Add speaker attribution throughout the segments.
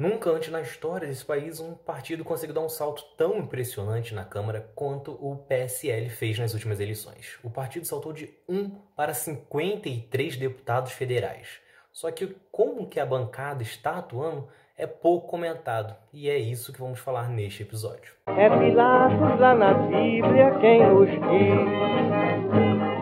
Speaker 1: Nunca antes na história desse país um partido conseguiu dar um salto tão impressionante na Câmara quanto o PSL fez nas últimas eleições. O partido saltou de 1 para 53 deputados federais. Só que como que a bancada está atuando é pouco comentado, e é isso que vamos falar neste episódio.
Speaker 2: É Pilatos lá na Bíblia quem nos diz,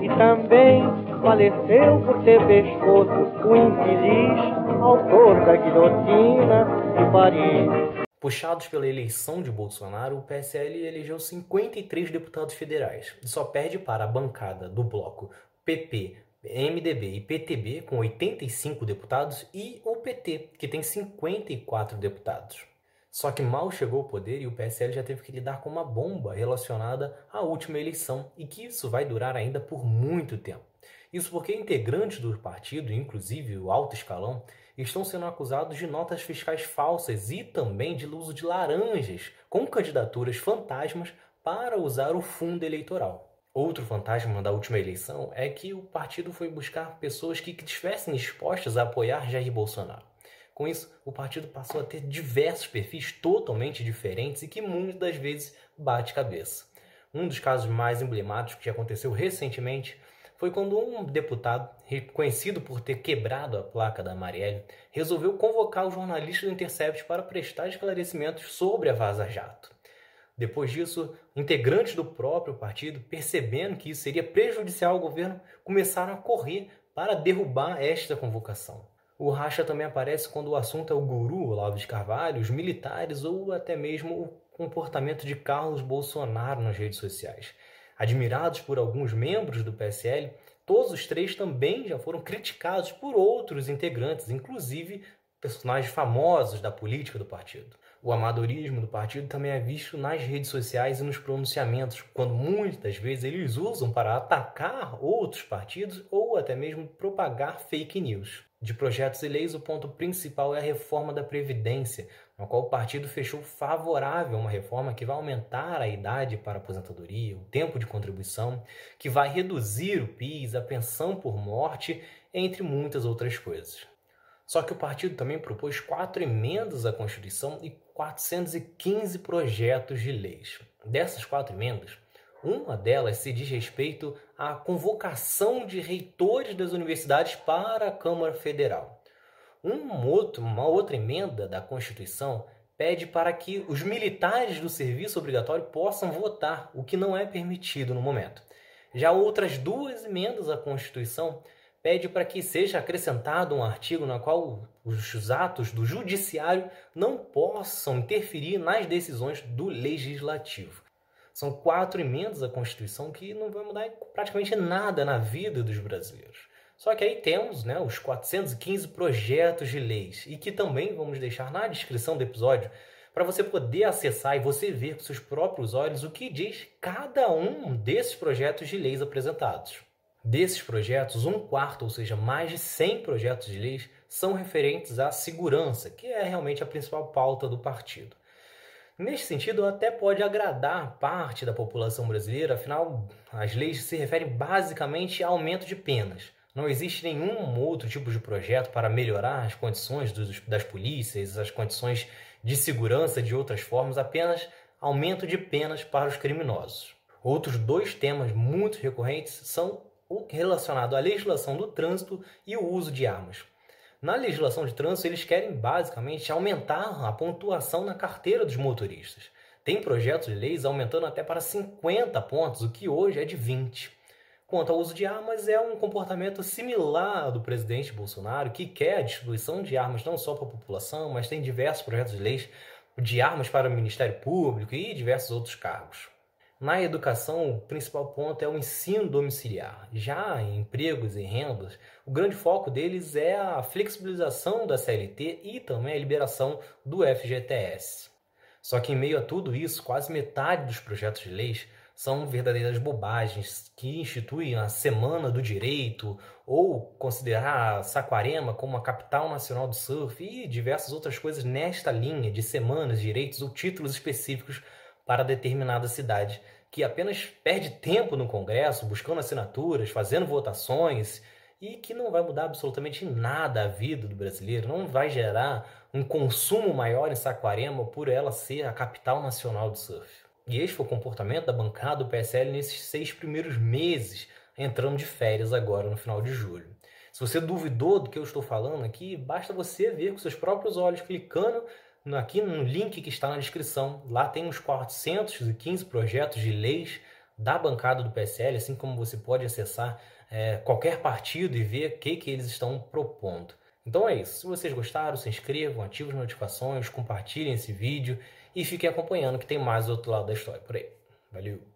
Speaker 2: e também faleceu por ter pescoço o infeliz autor da guilhotina de Paris.
Speaker 1: Puxados pela eleição de Bolsonaro, o PSL elegeu 53 deputados federais e só perde para a bancada do bloco PP, MDB e PTB, com 85 deputados, e o PT, que tem 54 deputados. Só que mal chegou ao poder e o PSL já teve que lidar com uma bomba relacionada à última eleição e que isso vai durar ainda por muito tempo. Isso porque integrantes do partido, inclusive o alto escalão, estão sendo acusados de notas fiscais falsas e também de uso de laranjas com candidaturas fantasmas para usar o fundo eleitoral. Outro fantasma da última eleição é que o partido foi buscar pessoas que estivessem dispostas a apoiar Jair Bolsonaro. Com isso, o partido passou a ter diversos perfis totalmente diferentes e que muitas das vezes bate cabeça. Um dos casos mais emblemáticos que aconteceu recentemente foi quando um deputado, reconhecido por ter quebrado a placa da Marielle, resolveu convocar o jornalista do Intercept para prestar esclarecimentos sobre a Vaza Jato. Depois disso, integrantes do próprio partido, percebendo que isso seria prejudicial ao governo, começaram a correr para derrubar esta convocação. O racha também aparece quando o assunto é o guru Olavo de Carvalho, os militares ou até mesmo o comportamento de Carlos Bolsonaro nas redes sociais. Admirados por alguns membros do PSL, todos os três também já foram criticados por outros integrantes, inclusive personagens famosos da política do partido. O amadorismo do partido também é visto nas redes sociais e nos pronunciamentos, quando muitas vezes eles usam para atacar outros partidos ou até mesmo propagar fake news. De projetos e leis, o ponto principal é a reforma da Previdência, na qual o partido fechou favorável a uma reforma que vai aumentar a idade para a aposentadoria, o tempo de contribuição, que vai reduzir o PIS, a pensão por morte, entre muitas outras coisas. Só que o partido também propôs quatro emendas à Constituição e 415 projetos de leis. Dessas quatro emendas, uma delas se diz respeito à convocação de reitores das universidades para a Câmara Federal. Um outro, uma outra emenda da Constituição pede para que os militares do serviço obrigatório possam votar, o que não é permitido no momento. Já outras duas emendas à Constituição pede para que seja acrescentado um artigo na qual os atos do judiciário não possam interferir nas decisões do legislativo. São quatro emendas à Constituição que não vão mudar praticamente nada na vida dos brasileiros. Só que aí temos né, os 415 projetos de leis e que também vamos deixar na descrição do episódio para você poder acessar e você ver com seus próprios olhos o que diz cada um desses projetos de leis apresentados. Desses projetos, um quarto, ou seja, mais de 100 projetos de leis, são referentes à segurança, que é realmente a principal pauta do partido. Neste sentido, até pode agradar parte da população brasileira, afinal, as leis se referem basicamente a aumento de penas. Não existe nenhum outro tipo de projeto para melhorar as condições dos, das polícias, as condições de segurança de outras formas, apenas aumento de penas para os criminosos. Outros dois temas muito recorrentes são relacionado à legislação do trânsito e o uso de armas. Na legislação de trânsito, eles querem basicamente aumentar a pontuação na carteira dos motoristas. Tem projetos de leis aumentando até para 50 pontos, o que hoje é de 20. Quanto ao uso de armas, é um comportamento similar do presidente Bolsonaro, que quer a distribuição de armas não só para a população, mas tem diversos projetos de leis de armas para o Ministério Público e diversos outros cargos. Na educação, o principal ponto é o ensino domiciliar. Já em empregos e rendas, o grande foco deles é a flexibilização da CLT e também a liberação do FGTS. Só que em meio a tudo isso, quase metade dos projetos de leis são verdadeiras bobagens que instituem a Semana do Direito ou considerar Saquarema como a capital nacional do surf e diversas outras coisas nesta linha de semanas, direitos ou títulos específicos para determinada cidade, que apenas perde tempo no Congresso buscando assinaturas, fazendo votações e que não vai mudar absolutamente nada a vida do brasileiro, não vai gerar um consumo maior em Saquarema por ela ser a capital nacional do surf. E este foi o comportamento da bancada do PSL nesses seis primeiros meses, entrando de férias agora no final de julho. Se você duvidou do que eu estou falando aqui, basta você ver com seus próprios olhos, clicando aqui no link que está na descrição. Lá tem uns 415 projetos de leis da bancada do PSL, assim como você pode acessar é, qualquer partido e ver o que, que eles estão propondo. Então é isso. Se vocês gostaram, se inscrevam, ativem as notificações, compartilhem esse vídeo e fiquem acompanhando que tem mais do outro lado da história por aí. Valeu!